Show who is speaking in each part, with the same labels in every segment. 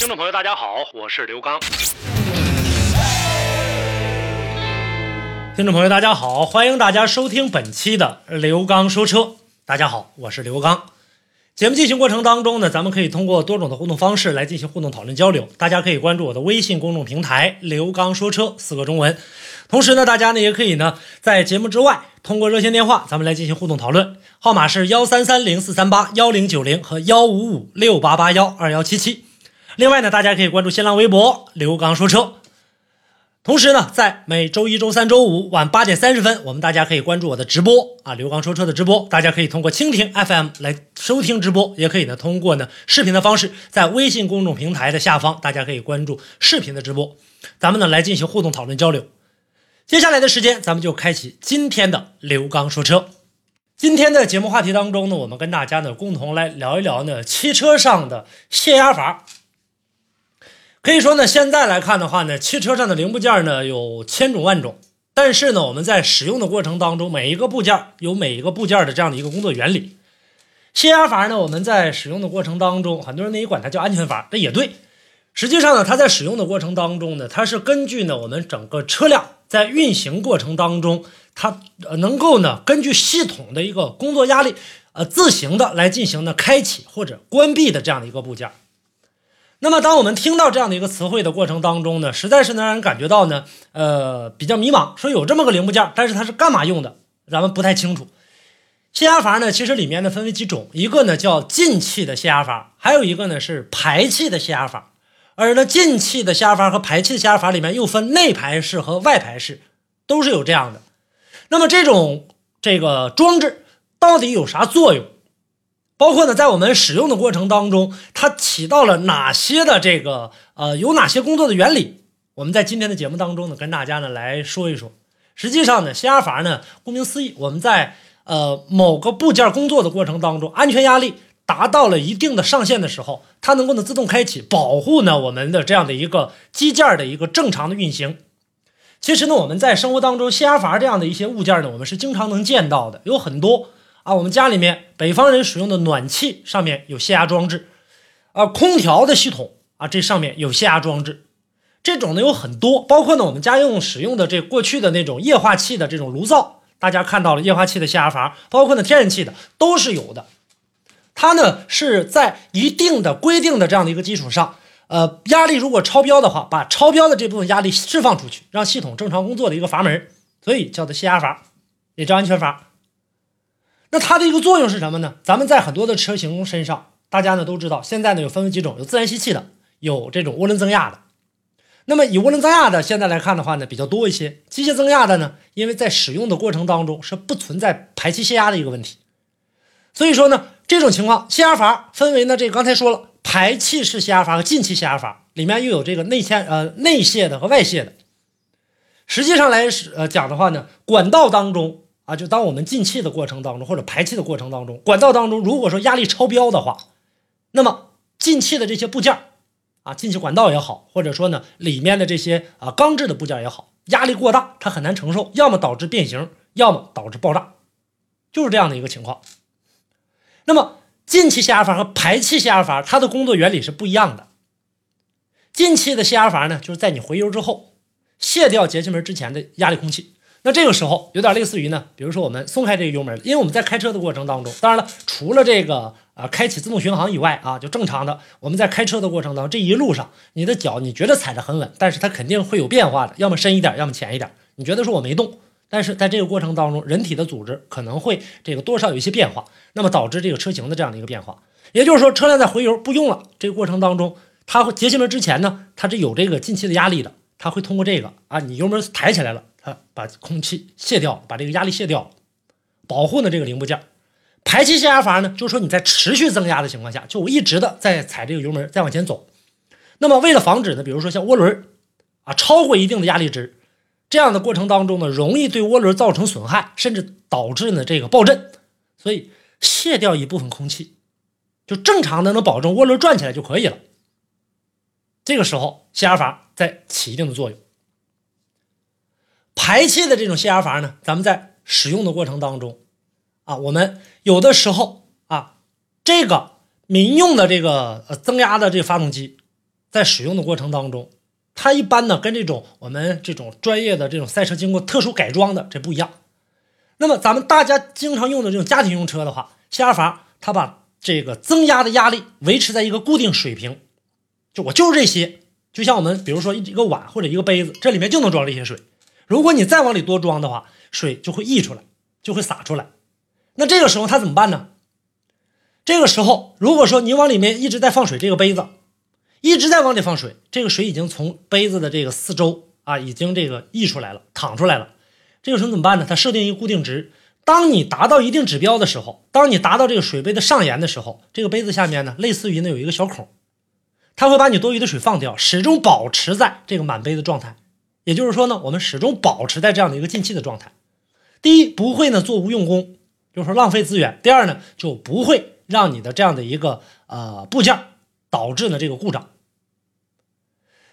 Speaker 1: 听众朋友，大家好，我是刘刚。听众朋友，大家好，欢迎大家收听本期的刘刚说车。大家好，我是刘刚。节目进行过程当中呢，咱们可以通过多种的互动方式来进行互动讨论交流。大家可以关注我的微信公众平台“刘刚说车”四个中文。同时呢，大家呢也可以呢在节目之外通过热线电话，咱们来进行互动讨论，号码是幺三三零四三八幺零九零和幺五五六八八幺二幺七七。另外呢，大家可以关注新浪微博“刘刚说车”。同时呢，在每周一周三周五晚八点三十分，我们大家可以关注我的直播啊，刘刚说车的直播。大家可以通过蜻蜓 FM 来收听直播，也可以呢通过呢视频的方式，在微信公众平台的下方，大家可以关注视频的直播，咱们呢来进行互动讨论交流。接下来的时间，咱们就开启今天的刘刚说车。今天的节目话题当中呢，我们跟大家呢共同来聊一聊呢汽车上的泄压阀。可以说呢，现在来看的话呢，汽车上的零部件呢有千种万种，但是呢，我们在使用的过程当中，每一个部件有每一个部件的这样的一个工作原理。泄压阀呢，我们在使用的过程当中，很多人呢也管它叫安全阀，这也对。实际上呢，它在使用的过程当中呢，它是根据呢我们整个车辆在运行过程当中，它呃能够呢根据系统的一个工作压力，呃自行的来进行呢开启或者关闭的这样的一个部件。那么，当我们听到这样的一个词汇的过程当中呢，实在是能让人感觉到呢，呃，比较迷茫。说有这么个零部件，但是它是干嘛用的，咱们不太清楚。泄压阀呢，其实里面呢分为几种，一个呢叫进气的泄压阀，还有一个呢是排气的泄压阀。而呢，进气的泄压阀和排气的泄压阀里面又分内排式和外排式，都是有这样的。那么这种这个装置到底有啥作用？包括呢，在我们使用的过程当中，它起到了哪些的这个呃，有哪些工作的原理？我们在今天的节目当中呢，跟大家呢来说一说。实际上呢，泄压阀呢，顾名思义，我们在呃某个部件工作的过程当中，安全压力达到了一定的上限的时候，它能够呢自动开启，保护呢我们的这样的一个机件的一个正常的运行。其实呢，我们在生活当中，泄压阀这样的一些物件呢，我们是经常能见到的，有很多。啊，我们家里面北方人使用的暖气上面有泄压装置，啊，空调的系统啊，这上面有泄压装置，这种呢有很多，包括呢我们家用使用的这过去的那种液化气的这种炉灶，大家看到了液化气的泄压阀，包括呢天然气的都是有的。它呢是在一定的规定的这样的一个基础上，呃，压力如果超标的话，把超标的这部分压力释放出去，让系统正常工作的一个阀门，所以叫做泄压阀，也叫安全阀。那它的一个作用是什么呢？咱们在很多的车型身上，大家呢都知道，现在呢有分为几种，有自然吸气的，有这种涡轮增压的。那么以涡轮增压的现在来看的话呢，比较多一些。机械增压的呢，因为在使用的过程当中是不存在排气泄压的一个问题，所以说呢，这种情况泄压阀分为呢，这个刚才说了，排气式泄压阀和进气泄压阀，里面又有这个内嵌呃内泄的和外泄的。实际上来呃讲的话呢，管道当中。啊，就当我们进气的过程当中，或者排气的过程当中，管道当中如果说压力超标的话，那么进气的这些部件啊，进气管道也好，或者说呢里面的这些啊钢制的部件也好，压力过大，它很难承受，要么导致变形，要么导致爆炸，就是这样的一个情况。那么进气泄压阀和排气泄压阀，它的工作原理是不一样的。进气的泄压阀呢，就是在你回油之后，卸掉节气门之前的压力空气。那这个时候有点类似于呢，比如说我们松开这个油门，因为我们在开车的过程当中，当然了，除了这个啊开启自动巡航以外啊，就正常的我们在开车的过程当中，这一路上你的脚你觉得踩着很稳，但是它肯定会有变化的，要么深一点，要么浅一点。你觉得说我没动，但是在这个过程当中，人体的组织可能会这个多少有一些变化，那么导致这个车型的这样的一个变化。也就是说，车辆在回油不用了这个过程当中，它会节气门之前呢，它是有这个进气的压力的，它会通过这个啊，你油门抬起来了。它把空气卸掉，把这个压力卸掉，保护呢这个零部件。排气泄压阀呢，就是说你在持续增压的情况下，就我一直的在踩这个油门，再往前走。那么为了防止呢，比如说像涡轮啊超过一定的压力值，这样的过程当中呢，容易对涡轮造成损害，甚至导致呢这个爆震，所以卸掉一部分空气，就正常的能保证涡轮转起来就可以了。这个时候泄压阀在起一定的作用。排气的这种泄压阀呢，咱们在使用的过程当中，啊，我们有的时候啊，这个民用的这个呃增压的这个发动机，在使用的过程当中，它一般呢跟这种我们这种专业的这种赛车经过特殊改装的这不一样。那么咱们大家经常用的这种家庭用车的话，泄压阀它把这个增压的压力维持在一个固定水平，就我就是这些，就像我们比如说一个碗或者一个杯子，这里面就能装这些水。如果你再往里多装的话，水就会溢出来，就会洒出来。那这个时候它怎么办呢？这个时候，如果说你往里面一直在放水，这个杯子一直在往里放水，这个水已经从杯子的这个四周啊，已经这个溢出来了，淌出来了。这个时候怎么办呢？它设定一个固定值，当你达到一定指标的时候，当你达到这个水杯的上沿的时候，这个杯子下面呢，类似于呢有一个小孔，它会把你多余的水放掉，始终保持在这个满杯的状态。也就是说呢，我们始终保持在这样的一个进气的状态。第一，不会呢做无用功，就是说浪费资源；第二呢，就不会让你的这样的一个呃部件导致呢这个故障。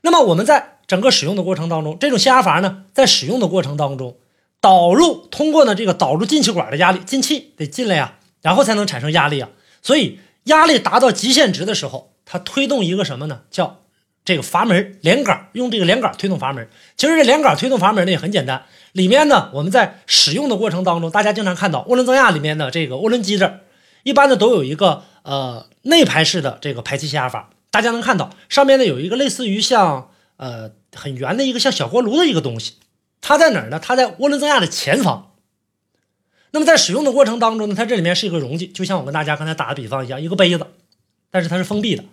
Speaker 1: 那么我们在整个使用的过程当中，这种泄压阀呢，在使用的过程当中，导入通过呢这个导入进气管的压力，进气得进来呀，然后才能产生压力啊。所以压力达到极限值的时候，它推动一个什么呢？叫这个阀门连杆用这个连杆推动阀门。其实这连杆推动阀门呢也很简单，里面呢我们在使用的过程当中，大家经常看到涡轮增压里面的这个涡轮机这儿，一般呢都有一个呃内排式的这个排气泄压阀。大家能看到上面呢有一个类似于像呃很圆的一个像小锅炉的一个东西，它在哪儿呢？它在涡轮增压的前方。那么在使用的过程当中呢，它这里面是一个容器，就像我跟大家刚才打的比方一样，一个杯子，但是它是封闭的。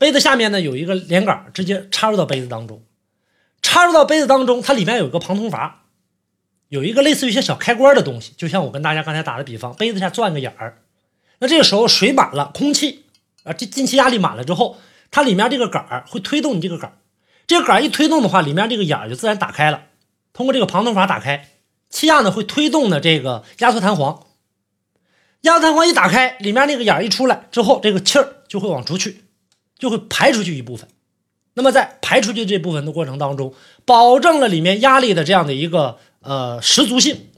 Speaker 1: 杯子下面呢有一个连杆，直接插入到杯子当中，插入到杯子当中，它里面有一个旁通阀，有一个类似于一些小开关的东西，就像我跟大家刚才打的比方，杯子下钻个眼儿。那这个时候水满了，空气啊，这进气压力满了之后，它里面这个杆儿会推动你这个杆儿，这个杆儿一推动的话，里面这个眼儿就自然打开了，通过这个旁通阀打开，气压呢会推动的这个压缩弹簧，压缩弹簧一打开，里面那个眼儿一出来之后，这个气儿就会往出去。就会排出去一部分，那么在排出去这部分的过程当中，保证了里面压力的这样的一个呃十足性，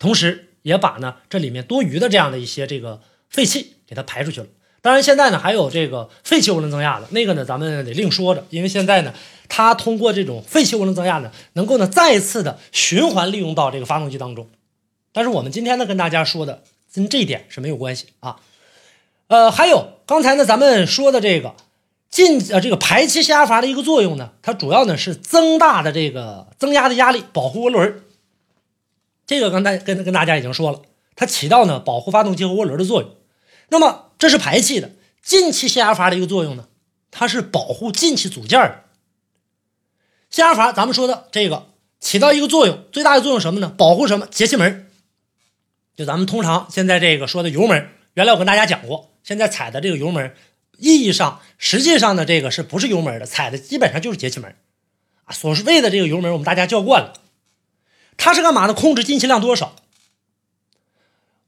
Speaker 1: 同时也把呢这里面多余的这样的一些这个废气给它排出去了。当然现在呢还有这个废气涡轮增压的那个呢，咱们得另说着，因为现在呢它通过这种废气涡轮增压呢，能够呢再次的循环利用到这个发动机当中。但是我们今天呢跟大家说的跟这一点是没有关系啊。呃，还有刚才呢，咱们说的这个进呃这个排气泄压阀的一个作用呢，它主要呢是增大的这个增压的压力，保护涡轮。这个刚才跟跟大家已经说了，它起到呢保护发动机和涡轮的作用。那么这是排气的，进气泄压阀的一个作用呢，它是保护进气组件的。泄压阀咱们说的这个起到一个作用，最大的作用什么呢？保护什么？节气门。就咱们通常现在这个说的油门，原来我跟大家讲过。现在踩的这个油门，意义上实际上呢，这个是不是油门的？踩的基本上就是节气门啊。所谓的这个油门，我们大家叫惯了，它是干嘛呢？控制进气量多少。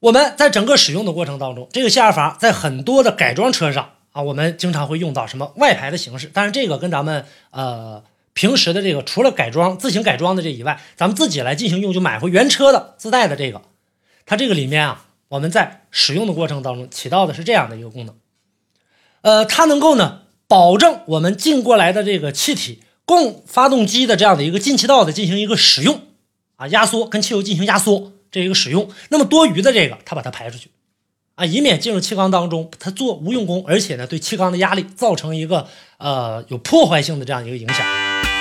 Speaker 1: 我们在整个使用的过程当中，这个下压阀在很多的改装车上啊，我们经常会用到什么外排的形式。但是这个跟咱们呃平时的这个除了改装自行改装的这以外，咱们自己来进行用，就买回原车的自带的这个，它这个里面啊。我们在使用的过程当中起到的是这样的一个功能，呃，它能够呢保证我们进过来的这个气体供发动机的这样的一个进气道的进行一个使用啊，压缩跟汽油进行压缩这一个使用，那么多余的这个它把它排出去。啊，以免进入气缸当中它做无用功，而且呢对气缸的压力造成一个呃有破坏性的这样一个影响。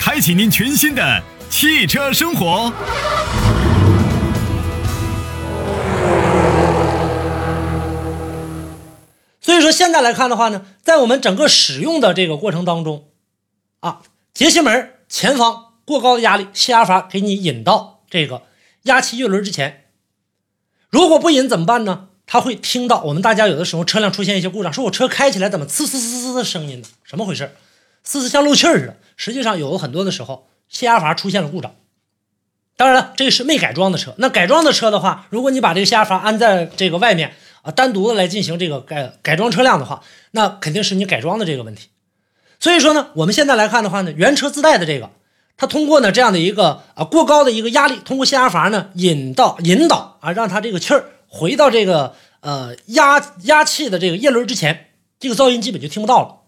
Speaker 2: 开启您全新的汽车生活。
Speaker 1: 所以说，现在来看的话呢，在我们整个使用的这个过程当中，啊，节气门前方过高的压力，泄压阀给你引到这个压气叶轮之前，如果不引怎么办呢？它会听到我们大家有的时候车辆出现一些故障，说我车开起来怎么呲呲呲呲的声音呢？什么回事？呲呲像漏气似的。实际上有很多的时候，泄压阀出现了故障。当然了，这是没改装的车。那改装的车的话，如果你把这个泄压阀安在这个外面。啊，单独的来进行这个改改装车辆的话，那肯定是你改装的这个问题。所以说呢，我们现在来看的话呢，原车自带的这个，它通过呢这样的一个啊过高的一个压力，通过泄压阀呢引到引导啊，让它这个气儿回到这个呃压压气的这个叶轮之前，这个噪音基本就听不到了。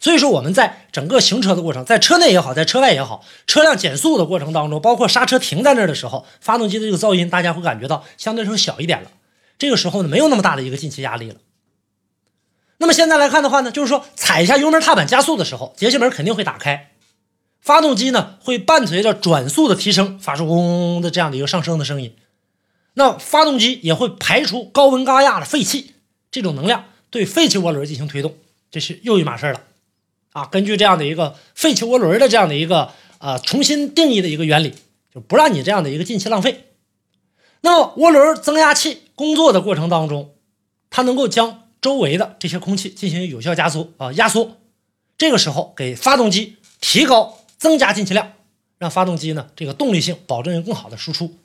Speaker 1: 所以说我们在整个行车的过程，在车内也好，在车外也好，车辆减速的过程当中，包括刹车停在那儿的时候，发动机的这个噪音，大家会感觉到相对来说小一点了。这个时候呢，没有那么大的一个进气压力了。那么现在来看的话呢，就是说踩一下油门踏板加速的时候，节气门肯定会打开，发动机呢会伴随着转速的提升，发出嗡嗡的这样的一个上升的声音。那发动机也会排出高温高压的废气，这种能量对废气涡轮进行推动，这是又一码事了。啊，根据这样的一个废气涡轮的这样的一个呃重新定义的一个原理，就不让你这样的一个进气浪费。那么涡轮增压器工作的过程当中，它能够将周围的这些空气进行有效加速啊压缩，这个时候给发动机提高增加进气量，让发动机呢这个动力性保证更好的输出。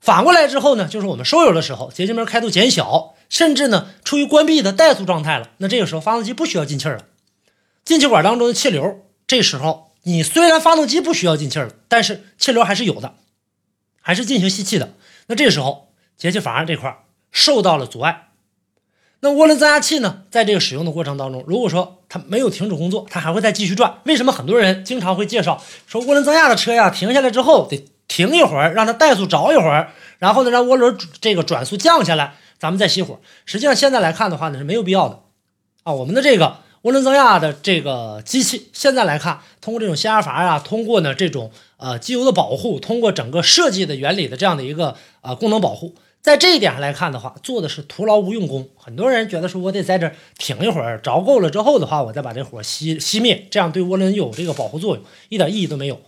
Speaker 1: 反过来之后呢，就是我们收油的时候，节气门开度减小，甚至呢处于关闭的怠速状态了，那这个时候发动机不需要进气了，进气管当中的气流，这时候你虽然发动机不需要进气了，但是气流还是有的，还是进行吸气的。那这时候节气阀这块受到了阻碍，那涡轮增压器呢，在这个使用的过程当中，如果说它没有停止工作，它还会再继续转。为什么很多人经常会介绍说涡轮增压的车呀，停下来之后得停一会儿，让它怠速着一会儿，然后呢让涡轮这个转速降下来，咱们再熄火。实际上现在来看的话呢，是没有必要的啊。我们的这个。涡轮增压的这个机器，现在来看，通过这种泄压阀呀，通过呢这种呃机油的保护，通过整个设计的原理的这样的一个呃功能保护，在这一点上来看的话，做的是徒劳无用功。很多人觉得说我得在这停一会儿，着够了之后的话，我再把这火熄熄灭，这样对涡轮有这个保护作用，一点意义都没有。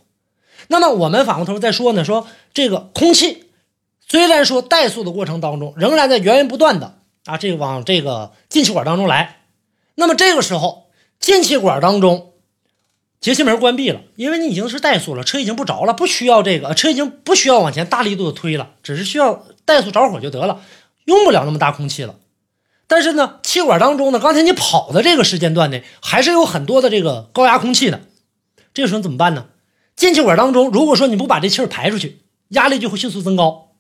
Speaker 1: 那么我们反过头再说呢，说这个空气虽然说怠速的过程当中，仍然在源源不断的啊这个往这个进气管当中来。那么这个时候，进气管当中节气门关闭了，因为你已经是怠速了，车已经不着了，不需要这个，车已经不需要往前大力度的推了，只是需要怠速着火就得了，用不了那么大空气了。但是呢，气管当中呢，刚才你跑的这个时间段内，还是有很多的这个高压空气的。这个时候怎么办呢？进气管当中，如果说你不把这气儿排出去，压力就会迅速增高，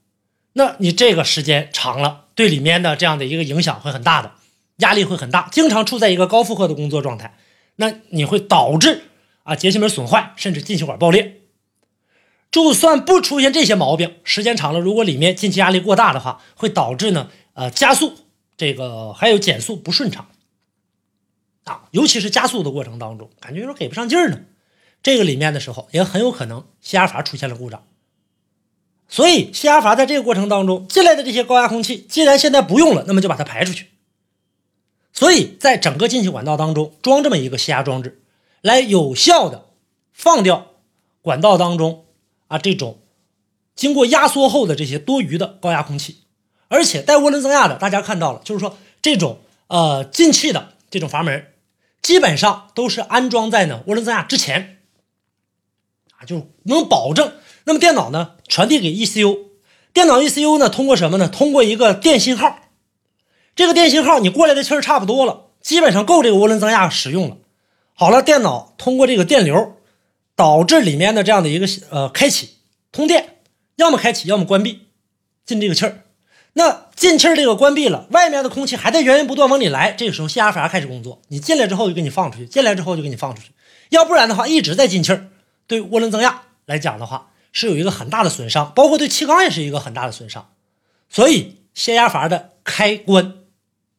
Speaker 1: 那你这个时间长了，对里面的这样的一个影响会很大的。压力会很大，经常处在一个高负荷的工作状态，那你会导致啊节气门损坏，甚至进气管爆裂。就算不出现这些毛病，时间长了，如果里面进气压力过大的话，会导致呢呃加速这个还有减速不顺畅啊，尤其是加速的过程当中，感觉有点给不上劲儿呢。这个里面的时候也很有可能泄压阀出现了故障。所以泄压阀在这个过程当中进来的这些高压空气，既然现在不用了，那么就把它排出去。所以在整个进气管道当中装这么一个吸压装置，来有效的放掉管道当中啊这种经过压缩后的这些多余的高压空气，而且带涡轮增压的，大家看到了，就是说这种呃进气的这种阀门，基本上都是安装在呢涡轮增压之前啊，就能保证。那么电脑呢传递给 ECU，电脑 ECU 呢通过什么呢？通过一个电信号。这个电信号你过来的气儿差不多了，基本上够这个涡轮增压使用了。好了，电脑通过这个电流导致里面的这样的一个呃开启通电，要么开启，要么关闭进这个气儿。那进气儿这个关闭了，外面的空气还在源源不断往里来，这个时候泄压阀开始工作，你进来之后就给你放出去，进来之后就给你放出去。要不然的话一直在进气儿，对涡轮增压来讲的话是有一个很大的损伤，包括对气缸也是一个很大的损伤。所以泄压阀的开关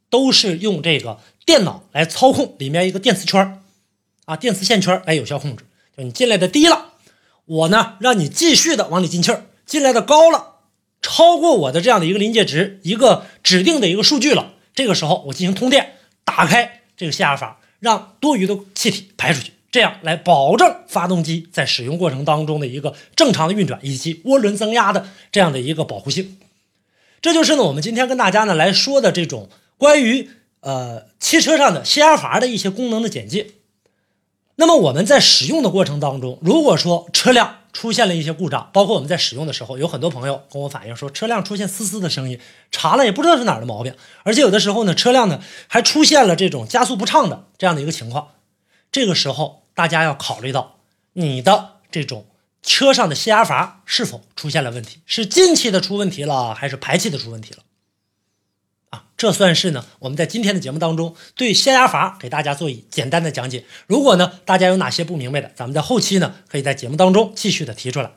Speaker 1: 都是用这个电脑来操控，里面一个电磁圈啊，电磁线圈来有效控制。就你进来的低了，我呢让你继续的往里进气儿；进来的高了，超过我的这样的一个临界值，一个指定的一个数据了，这个时候我进行通电，打开这个泄压阀，让多余的气体排出去。这样来保证发动机在使用过程当中的一个正常的运转，以及涡轮增压的这样的一个保护性。这就是呢，我们今天跟大家呢来说的这种关于呃汽车上的泄压阀的一些功能的简介。那么我们在使用的过程当中，如果说车辆出现了一些故障，包括我们在使用的时候，有很多朋友跟我反映说，车辆出现嘶嘶的声音，查了也不知道是哪儿的毛病，而且有的时候呢，车辆呢还出现了这种加速不畅的这样的一个情况。这个时候，大家要考虑到你的这种车上的泄压阀是否出现了问题，是进气的出问题了，还是排气的出问题了？这算是呢我们在今天的节目当中对泄压阀给大家做一简单的讲解。如果呢大家有哪些不明白的，咱们在后期呢可以在节目当中继续的提出来。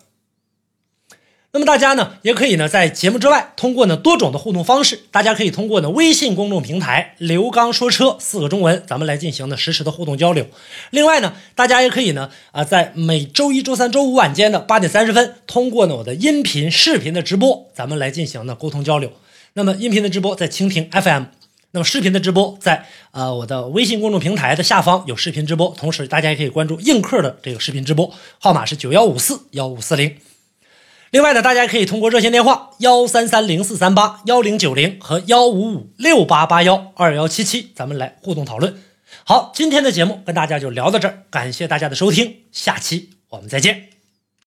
Speaker 1: 那么大家呢，也可以呢，在节目之外，通过呢多种的互动方式，大家可以通过呢微信公众平台“刘刚说车”四个中文，咱们来进行呢实时的互动交流。另外呢，大家也可以呢，啊，在每周一周三周五晚间的八点三十分，通过呢我的音频、视频的直播，咱们来进行呢沟通交流。那么音频的直播在蜻蜓 FM，那么视频的直播在呃我的微信公众平台的下方有视频直播，同时大家也可以关注映客的这个视频直播，号码是九幺五四幺五四零。另外呢，大家可以通过热线电话幺三三零四三八幺零九零和幺五五六八八幺二幺七七，咱们来互动讨论。好，今天的节目跟大家就聊到这儿，感谢大家的收听，下期我们再见。